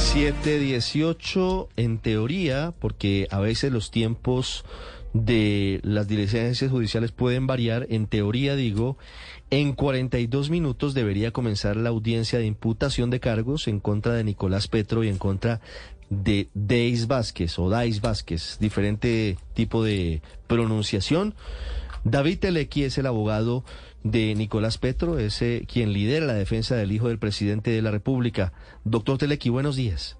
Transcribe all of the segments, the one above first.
718 en teoría, porque a veces los tiempos de las diligencias judiciales pueden variar, en teoría digo, en 42 minutos debería comenzar la audiencia de imputación de cargos en contra de Nicolás Petro y en contra de Deis Vázquez o Dais Vázquez, diferente tipo de pronunciación. David Telequi es el abogado de Nicolás Petro, es eh, quien lidera la defensa del hijo del presidente de la República. Doctor Telequi, buenos días.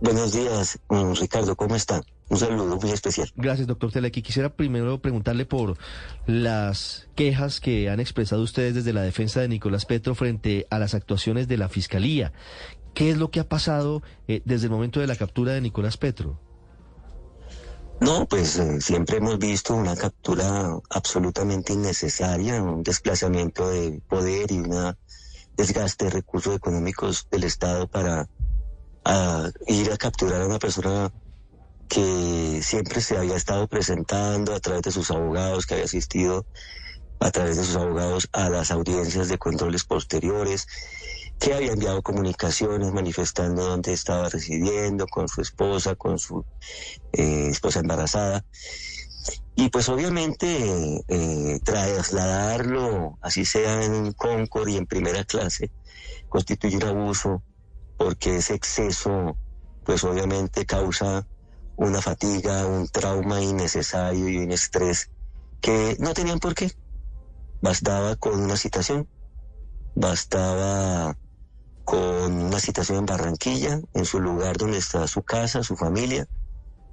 Buenos días, Ricardo, ¿cómo está? Un saludo muy especial. Gracias, doctor Telequi. Quisiera primero preguntarle por las quejas que han expresado ustedes desde la defensa de Nicolás Petro frente a las actuaciones de la Fiscalía. ¿Qué es lo que ha pasado eh, desde el momento de la captura de Nicolás Petro? No, pues eh, siempre hemos visto una captura absolutamente innecesaria, un desplazamiento de poder y un desgaste de recursos económicos del Estado para ir a capturar a una persona que siempre se había estado presentando a través de sus abogados, que había asistido a través de sus abogados a las audiencias de controles posteriores, que había enviado comunicaciones manifestando dónde estaba residiendo, con su esposa, con su eh, esposa embarazada. Y pues obviamente eh, trasladarlo, así sea en un Concord y en primera clase, constituye un abuso porque ese exceso pues obviamente causa una fatiga, un trauma innecesario y un estrés que no tenían por qué. Bastaba con una citación, bastaba con una citación en Barranquilla, en su lugar donde está su casa, su familia,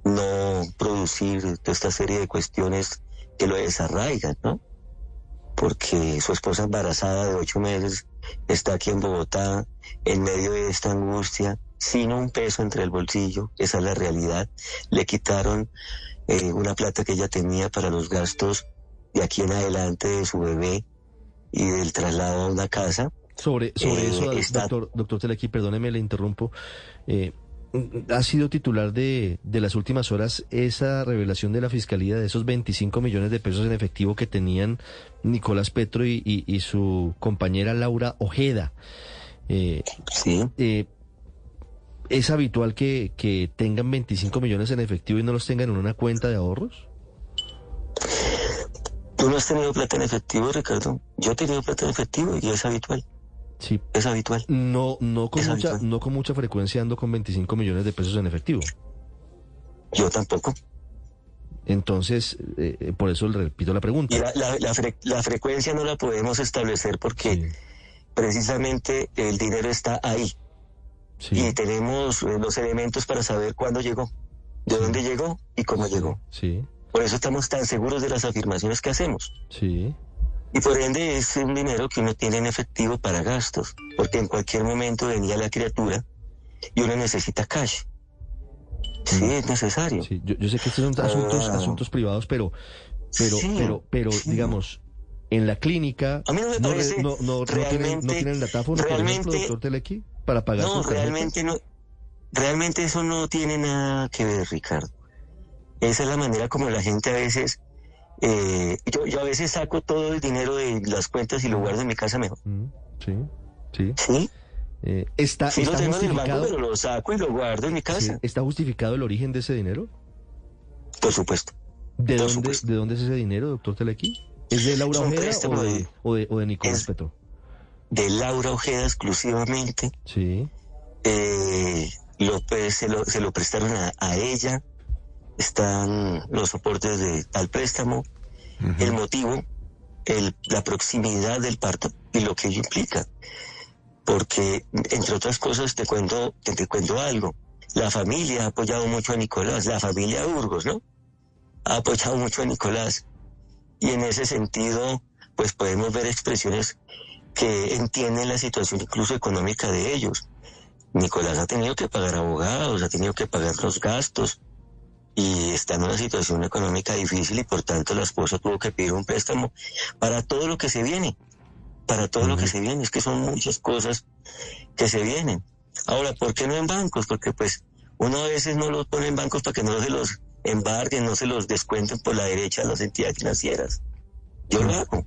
no producir toda esta serie de cuestiones que lo desarraigan, ¿no? Porque su esposa embarazada de ocho meses está aquí en Bogotá, en medio de esta angustia, sin un peso entre el bolsillo, esa es la realidad. Le quitaron eh, una plata que ella tenía para los gastos de aquí en adelante de su bebé y del traslado a una casa sobre, sobre eh, eso, doctor, doctor Telequi, perdóneme, le interrumpo. Eh, ha sido titular de, de las últimas horas esa revelación de la Fiscalía de esos 25 millones de pesos en efectivo que tenían Nicolás Petro y, y, su compañera Laura Ojeda. Eh, sí. ¿Es habitual que, que tengan 25 millones en efectivo y no los tengan en una cuenta de ahorros? ¿Tú no has tenido plata en efectivo, Ricardo? Yo he tenido plata en efectivo y es habitual. Sí. Es habitual. No, no con mucha, no con mucha frecuencia ando con 25 millones de pesos en efectivo. Yo tampoco. Entonces, eh, eh, por eso le repito la pregunta. la, frecuencia no la podemos establecer porque precisamente el dinero está ahí. Y tenemos eh, los elementos para saber cuándo llegó, de dónde llegó y cómo llegó. Sí. Por eso estamos tan seguros de las afirmaciones que hacemos. Sí. Y por ende es un dinero que uno tiene en efectivo para gastos, porque en cualquier momento venía la criatura y uno necesita cash. Sí, mm. es necesario. Sí, yo, sé que estos son asuntos, ah. asuntos privados, pero, pero, pero, pero, digamos, en la clínica. A mí no me parece. No, no, tienen, no tienen datáfono, por ejemplo, doctor Telequi, para pagar. No, realmente no. Realmente eso no tiene nada que ver, Ricardo. Esa es la manera como la gente a veces eh, yo, yo, a veces saco todo el dinero de las cuentas y lo guardo en mi casa mejor. Mm, sí, sí. ¿Sí? Eh, está, sí, está lo tengo justificado, en el banco, pero lo saco y lo guardo en mi casa. ¿Está justificado el origen de ese dinero? Por supuesto. ¿De, dónde, ¿de dónde es ese dinero, doctor Telequi? ¿Es de Laura Ojeda o de, o, de, o de, Nicolás Petro? De Laura Ojeda exclusivamente. Sí. Eh, lo, pues, se, lo, se lo prestaron a, a ella están los soportes de tal préstamo, el motivo, el, la proximidad del parto y lo que ello implica. Porque, entre otras cosas, te cuento, te, cuento algo. La familia ha apoyado mucho a Nicolás, la familia Burgos, ¿no? Ha apoyado mucho a Nicolás. Y en ese sentido, pues podemos ver expresiones que entienden la situación incluso económica de ellos. Nicolás ha tenido que pagar abogados, ha tenido que pagar los gastos, y está en una situación económica difícil y por tanto la esposa tuvo que pedir un préstamo para todo lo que se viene, para todo lo que se viene, es que son muchas cosas que se vienen. Ahora, ¿por qué no en bancos? Porque pues uno a veces no los pone en bancos para que no se los embarguen, no se los descuenten por la derecha a las entidades financieras. Yo lo hago.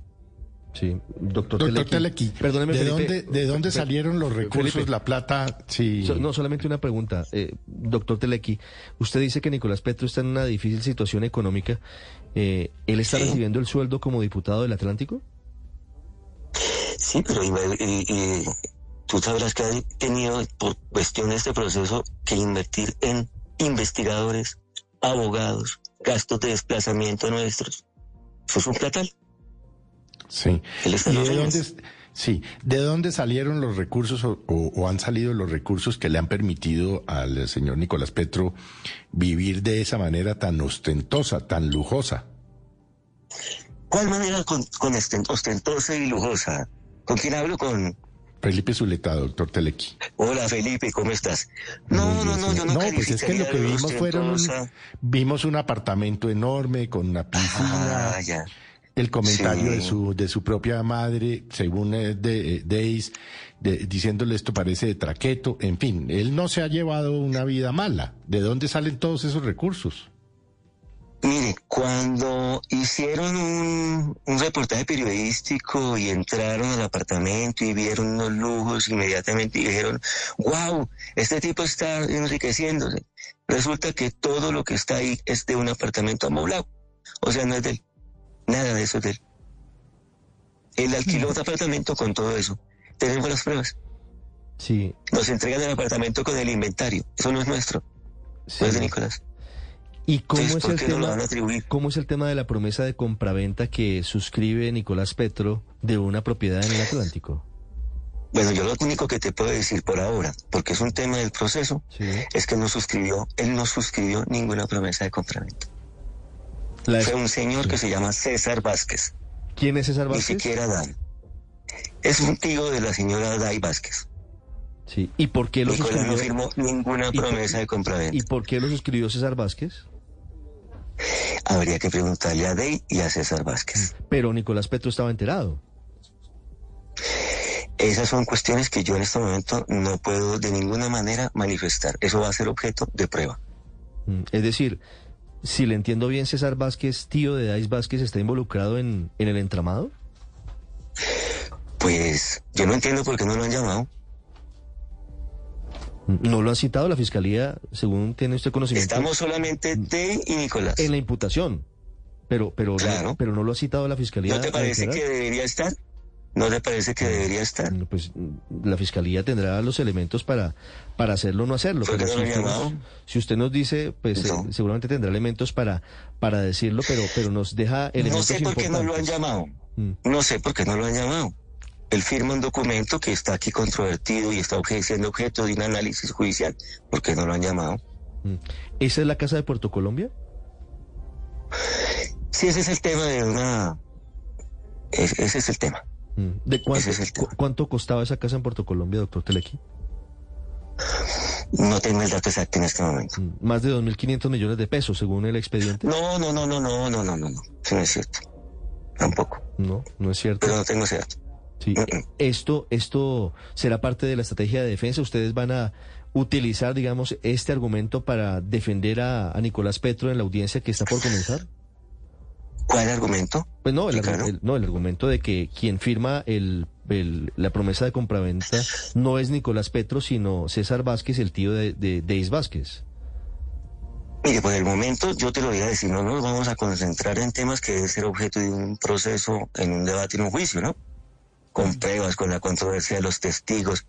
Sí, doctor, doctor Telequi. Perdóneme, ¿De, dónde, ¿De dónde salieron los recursos, la plata? Sí. no, solamente una pregunta. Eh, doctor Telequi, usted dice que Nicolás Petro está en una difícil situación económica. Eh, ¿Él está recibiendo el sueldo como diputado del Atlántico? Sí, pero tú sabrás que ha tenido por cuestiones de proceso que invertir en investigadores, abogados, gastos de desplazamiento nuestros. Eso es un platal. Sí. de dónde, sí, ¿de dónde salieron los recursos o, han salido los recursos que le han permitido al señor Nicolás Petro vivir de esa manera tan ostentosa, tan lujosa? ¿Cuál manera con, ostentosa y lujosa? ¿Con quién hablo? Con Felipe Zuleta, doctor Telequi. Hola Felipe, ¿cómo estás? No, no, no, yo no. No, pues es que lo que vimos fueron, vimos un apartamento enorme con una piscina. Ah, ya el comentario de su de su propia madre, según eh, de, eh, Deis, diciéndole esto parece de traqueto, en fin, él no se ha llevado una vida mala. ¿De dónde salen todos esos recursos? Mire, cuando hicieron un, un, reportaje periodístico y entraron al apartamento y vieron unos lujos, inmediatamente dijeron, wow, este tipo está enriqueciéndose. Resulta que todo lo que está ahí es de un apartamento amoblado. O sea, no es del Nada de eso de él. Él alquiló un apartamento con todo eso. Tenemos las pruebas. Sí. Nos entregan el apartamento con el inventario. Eso no es nuestro. No es de Nicolás. ¿Y cómo es, el tema, cómo es el tema de la promesa de compraventa que suscribe Nicolás Petro de una propiedad en el Atlántico? Bueno, yo lo único que te puedo decir por ahora, porque es un tema del proceso, es que no suscribió, él no suscribió ninguna promesa de compraventa. Fue un señor que se llama César Vázquez. ¿Quién es César Vázquez? Ni siquiera Dan. Es un tío de la señora Day Vázquez. Sí. ¿Y por qué lo suscribió? no firmó ninguna promesa de compraventa. ¿Y por qué lo suscribió César Vázquez? Habría que preguntarle a Day y a César Vázquez. Pero Nicolás Petro estaba enterado. Esas son cuestiones que yo en este momento no puedo de ninguna manera manifestar. Eso va a ser objeto de prueba. Mm, es decir, si le entiendo bien, César Vázquez, tío de Dais Vázquez, está involucrado en, el entramado. Pues yo no entiendo por qué no lo han llamado. No lo ha citado la fiscalía, según tiene usted conocimiento. Estamos solamente de y Nicolás. En la imputación. Pero, pero, no, pero no lo ha citado la fiscalía. ¿No te parece que debería estar? ¿No le parece que debería estar? Pues la fiscalía tendrá los elementos para, para hacerlo o no hacerlo. Pero si, usted nos, si, usted nos, dice, pues eh, seguramente tendrá elementos para, para decirlo, pero, pero nos deja elementos No sé por qué no lo han llamado. Mm. No sé por qué no lo han llamado. Él firma un documento que está aquí controvertido y está siendo objeto de un análisis judicial. ¿Por qué no lo han llamado? Mm. ¿Esa es la casa de Puerto Colombia? Sí, ese es el tema de una... ese es el tema. Mm. ¿De cuánto, cuánto costaba esa casa en Puerto Colombia, doctor Telequi? No tengo el dato exacto en este momento. Mm. Más de 2.500 millones de pesos, según el expediente. No, no, no, no, no, no, no, no. Eso no es cierto. Tampoco. No, no es cierto. Pero no tengo ese dato. Sí. No, no. Esto, esto será parte de la estrategia de defensa. Ustedes van a utilizar, digamos, este argumento para defender a, a Nicolás Petro en la audiencia que está por comenzar. ¿Cuál argumento? Pues no, el, no, el argumento de que quien firma el, la promesa de compraventa no es Nicolás Petro, sino César Vázquez, el tío de, de, Deis Vázquez. Mire, por el momento yo te lo voy a decir, no nos vamos a concentrar en temas que deben ser objeto de un proceso, en un debate, en un juicio, ¿no? Con pruebas, con la controversia de los testigos.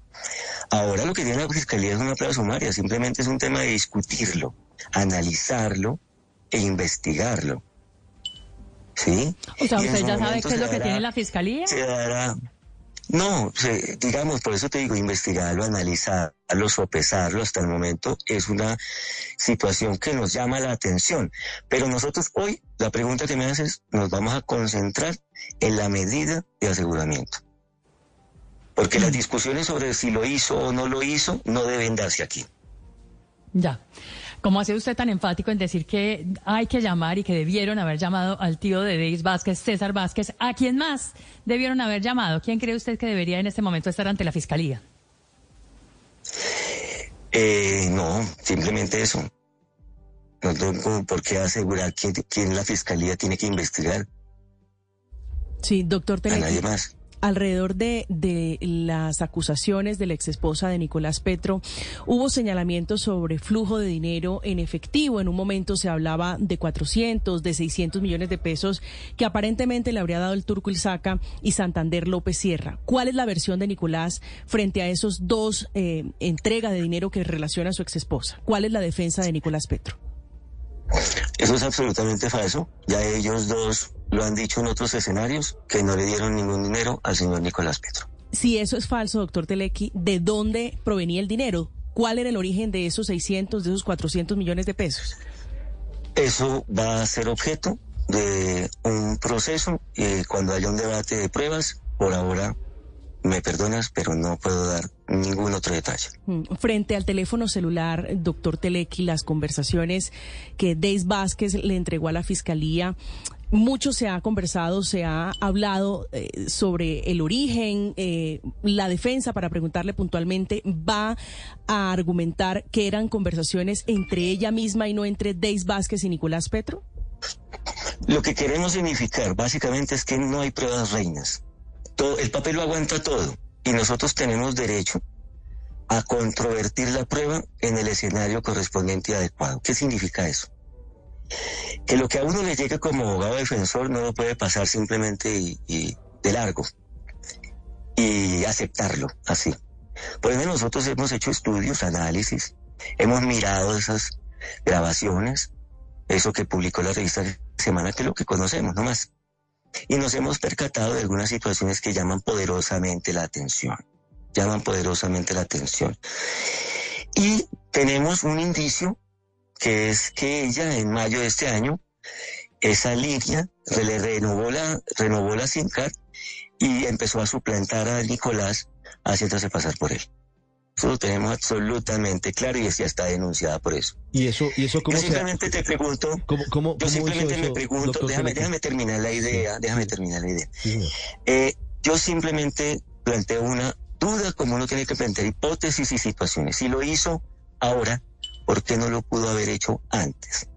Ahora lo que tiene la Fiscalía es una prueba sumaria, simplemente es un tema de discutirlo, analizarlo e investigarlo. ¿Sí? O sea, ¿usted ya sabe qué es lo que tiene la fiscalía? Se dará. No, digamos, por eso te digo, investigarlo, analizarlo, sopesarlo hasta el momento es una situación que nos llama la atención. Pero nosotros hoy, la pregunta que me haces, nos vamos a concentrar en la medida de aseguramiento. Porque las mm. discusiones sobre si lo hizo o no lo hizo no deben darse aquí. Ya. ¿Cómo hace usted tan enfático en decir que hay que llamar y que debieron haber llamado al tío de Deis Vázquez, César Vázquez? ¿A quién más debieron haber llamado? ¿Quién cree usted que debería en este momento estar ante la fiscalía? Eh, no, simplemente eso. No tengo por qué asegurar quién, quién la fiscalía tiene que investigar. Sí, doctor. A nadie más alrededor de, de las acusaciones de la exesposa de Nicolás Petro, hubo señalamientos sobre flujo de dinero en efectivo. En un momento se hablaba de 400, de 600 millones de pesos que aparentemente le habría dado el Turco Ilzaca y Santander López Sierra. ¿Cuál es la versión de Nicolás frente a esos dos eh, entregas de dinero que relaciona a su exesposa? ¿Cuál es la defensa de Nicolás Petro? Eso es absolutamente falso. Ya ellos dos lo han dicho en otros escenarios que no le dieron ningún dinero al señor Nicolás Petro. Si eso es falso, doctor Telequi, ¿de dónde provenía el dinero? ¿Cuál era el origen de esos 600, de esos 400 millones de pesos? Eso va a ser objeto de un proceso y cuando haya un debate de pruebas. Por ahora me perdonas, pero no puedo dar ningún otro detalle. Mm, frente al teléfono celular, doctor Telequi, las conversaciones que Deis Vázquez le entregó a la fiscalía, mucho se ha conversado, se ha hablado eh, sobre el origen, eh, la defensa, para preguntarle puntualmente, va a argumentar que eran conversaciones entre ella misma y no entre Deis Vázquez y Nicolás Petro. Lo que queremos significar básicamente es que no hay pruebas reinas el papel lo aguanta todo y nosotros tenemos derecho a controvertir la prueba en el escenario correspondiente y adecuado. ¿Qué significa eso? Que lo que a uno le llegue como abogado defensor no lo puede pasar simplemente y, de largo y aceptarlo así. Por eso nosotros hemos hecho estudios, análisis, hemos mirado esas grabaciones, eso que publicó la revista Semana, que es lo que conocemos, no más y nos hemos percatado de algunas situaciones que llaman poderosamente la atención, llaman poderosamente la atención. Y tenemos un indicio que es que ella en mayo de este año, esa línea le renovó la, renovó la SIM y empezó a suplantar a Nicolás haciéndose pasar por él. Eso lo tenemos absolutamente claro y ya está denunciada por eso. ¿Y eso, y eso cómo Yo simplemente te pregunto, ¿Cómo, yo simplemente me pregunto, déjame, déjame terminar la idea, déjame terminar la idea. Eh, yo simplemente planteo una duda como uno tiene que plantear hipótesis y situaciones. Si lo hizo ahora, ¿por qué no lo pudo haber hecho antes?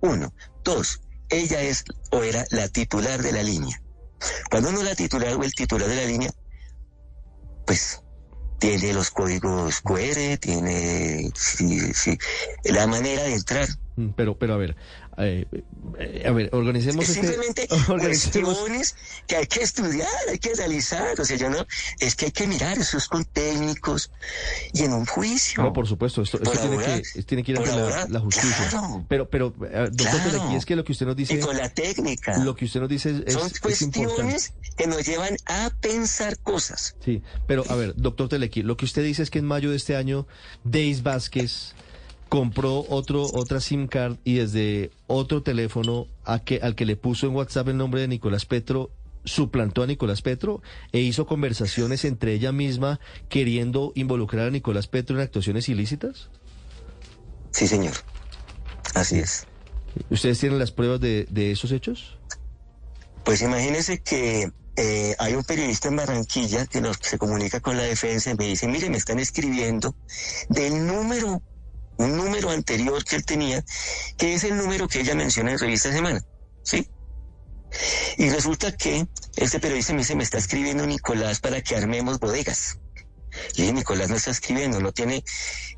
Uno. Dos, ella es o era la titular de la línea. Cuando uno es la titular o el titular de la línea, pues tiene los códigos QR, tiene la manera de entrar. Mm, pero, pero a ver, eh, a ver, organicemos. Es este simplemente cuestiones que hay que estudiar, hay que analizar. O sea, yo no, es que hay que mirar eso es con técnicos y en un juicio. No, por supuesto, esto, tiene, que, tiene, que, ir ante la, justicia. pero, pero, eh, doctor aquí es que lo que usted nos dice. Y con la técnica. Lo que usted nos dice es. Son cuestiones que nos llevan a pensar cosas. Sí, pero a ver, doctor Telequi, lo que usted dice es que en mayo de este año, Deis Vázquez compró otro, otra SIM card y desde otro teléfono a que, al que le puso en WhatsApp el nombre de Nicolás Petro, suplantó a Nicolás Petro e hizo conversaciones entre ella misma queriendo involucrar a Nicolás Petro en actuaciones ilícitas? Sí, señor. Así es. ¿Ustedes tienen las pruebas de, de esos hechos? Pues imagínense que eh, hay un periodista en Barranquilla que nos se comunica con la defensa y me dice, mire, me están escribiendo del número un número anterior que él tenía, que es el número que ella menciona en Revista Semana, ¿sí? Y resulta que este periodista me dice, me está escribiendo Nicolás para que armemos bodegas. Y Nicolás no está escribiendo, no tiene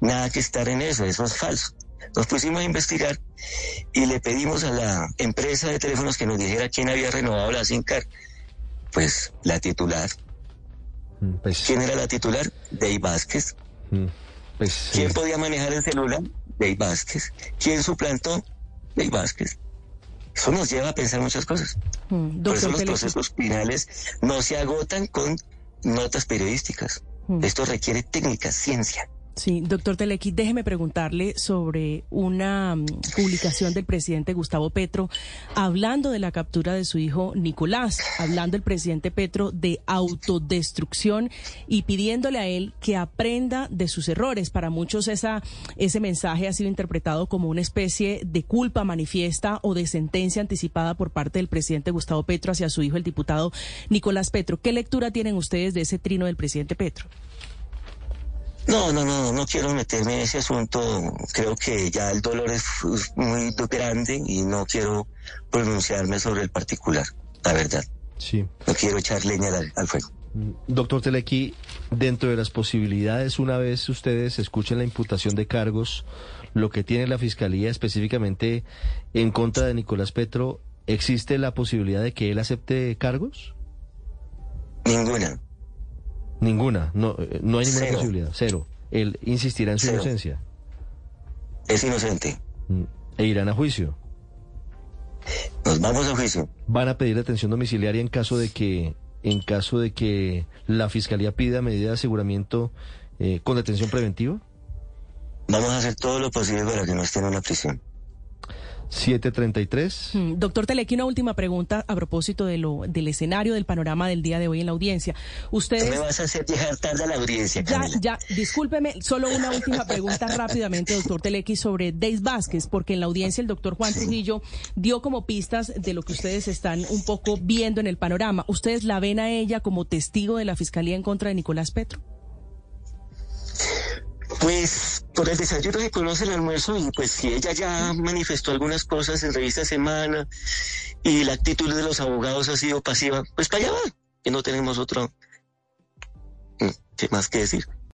nada que estar en eso, eso es falso. Nos pusimos a investigar y le pedimos a la empresa de teléfonos que nos dijera quién había renovado la SINCAR. Pues la titular. Mm, pues ¿Quién era la titular? Dey Vázquez. Mm. Pues, ¿Quién podía manejar el celular? Dave Vázquez. ¿Quién suplantó? Dave Vázquez. Eso nos lleva a pensar muchas cosas. Mm, Por eso los procesos finales no se agotan con notas periodísticas. Mm. Esto requiere técnica, ciencia. Sí, doctor Telequi, déjeme preguntarle sobre una mm, publicación del presidente Gustavo Petro hablando de la captura de su hijo Nicolás, hablando el presidente Petro de autodestrucción y pidiéndole a él que aprenda de sus errores. Para muchos esa, ese mensaje ha sido interpretado como una especie de culpa manifiesta o de sentencia anticipada por parte del presidente Gustavo Petro hacia su hijo, el diputado Nicolás Petro. ¿Qué lectura tienen ustedes de ese trino del presidente Petro? No, no, no, no quiero meterme en ese asunto. Creo que ya el dolor es muy grande y no quiero pronunciarme sobre el particular, la verdad. Sí. No quiero echar leña al, fuego. Doctor Telequi, dentro de las posibilidades, una vez ustedes escuchen la imputación de cargos, lo que tiene la Fiscalía específicamente en contra de Nicolás Petro, ¿existe la posibilidad de que él acepte cargos? Ninguna. Ninguna, no, eh, no hay ninguna posibilidad, cero. Él insistirá en su inocencia. Es inocente. Mm, ¿E irán a juicio? Nos vamos a juicio. ¿Van a pedir detención domiciliaria en caso de que, en caso de que la fiscalía pida medida de aseguramiento eh, con detención preventiva? Vamos a hacer todo lo posible para que no estén en la prisión. 733. Mm, doctor Telequi, una última pregunta a propósito de lo, del escenario del panorama del día de hoy en la audiencia. Ustedes... me vas a hacer llegar tarde a la audiencia, Ya, ya, discúlpeme, solo una última pregunta rápidamente, doctor Telequi, sobre Deis Vázquez, porque en la audiencia el doctor Juan Trujillo dio como pistas de lo que ustedes están un poco viendo en el panorama. ¿Ustedes la ven a ella como testigo de la Fiscalía en contra de Nicolás Petro? Pues por el desayuno se conoce el almuerzo y pues si ella ya manifestó algunas cosas en revista Semana y la actitud de los abogados ha sido pasiva, pues para allá va, que no tenemos otro, mm, ¿qué más que decir?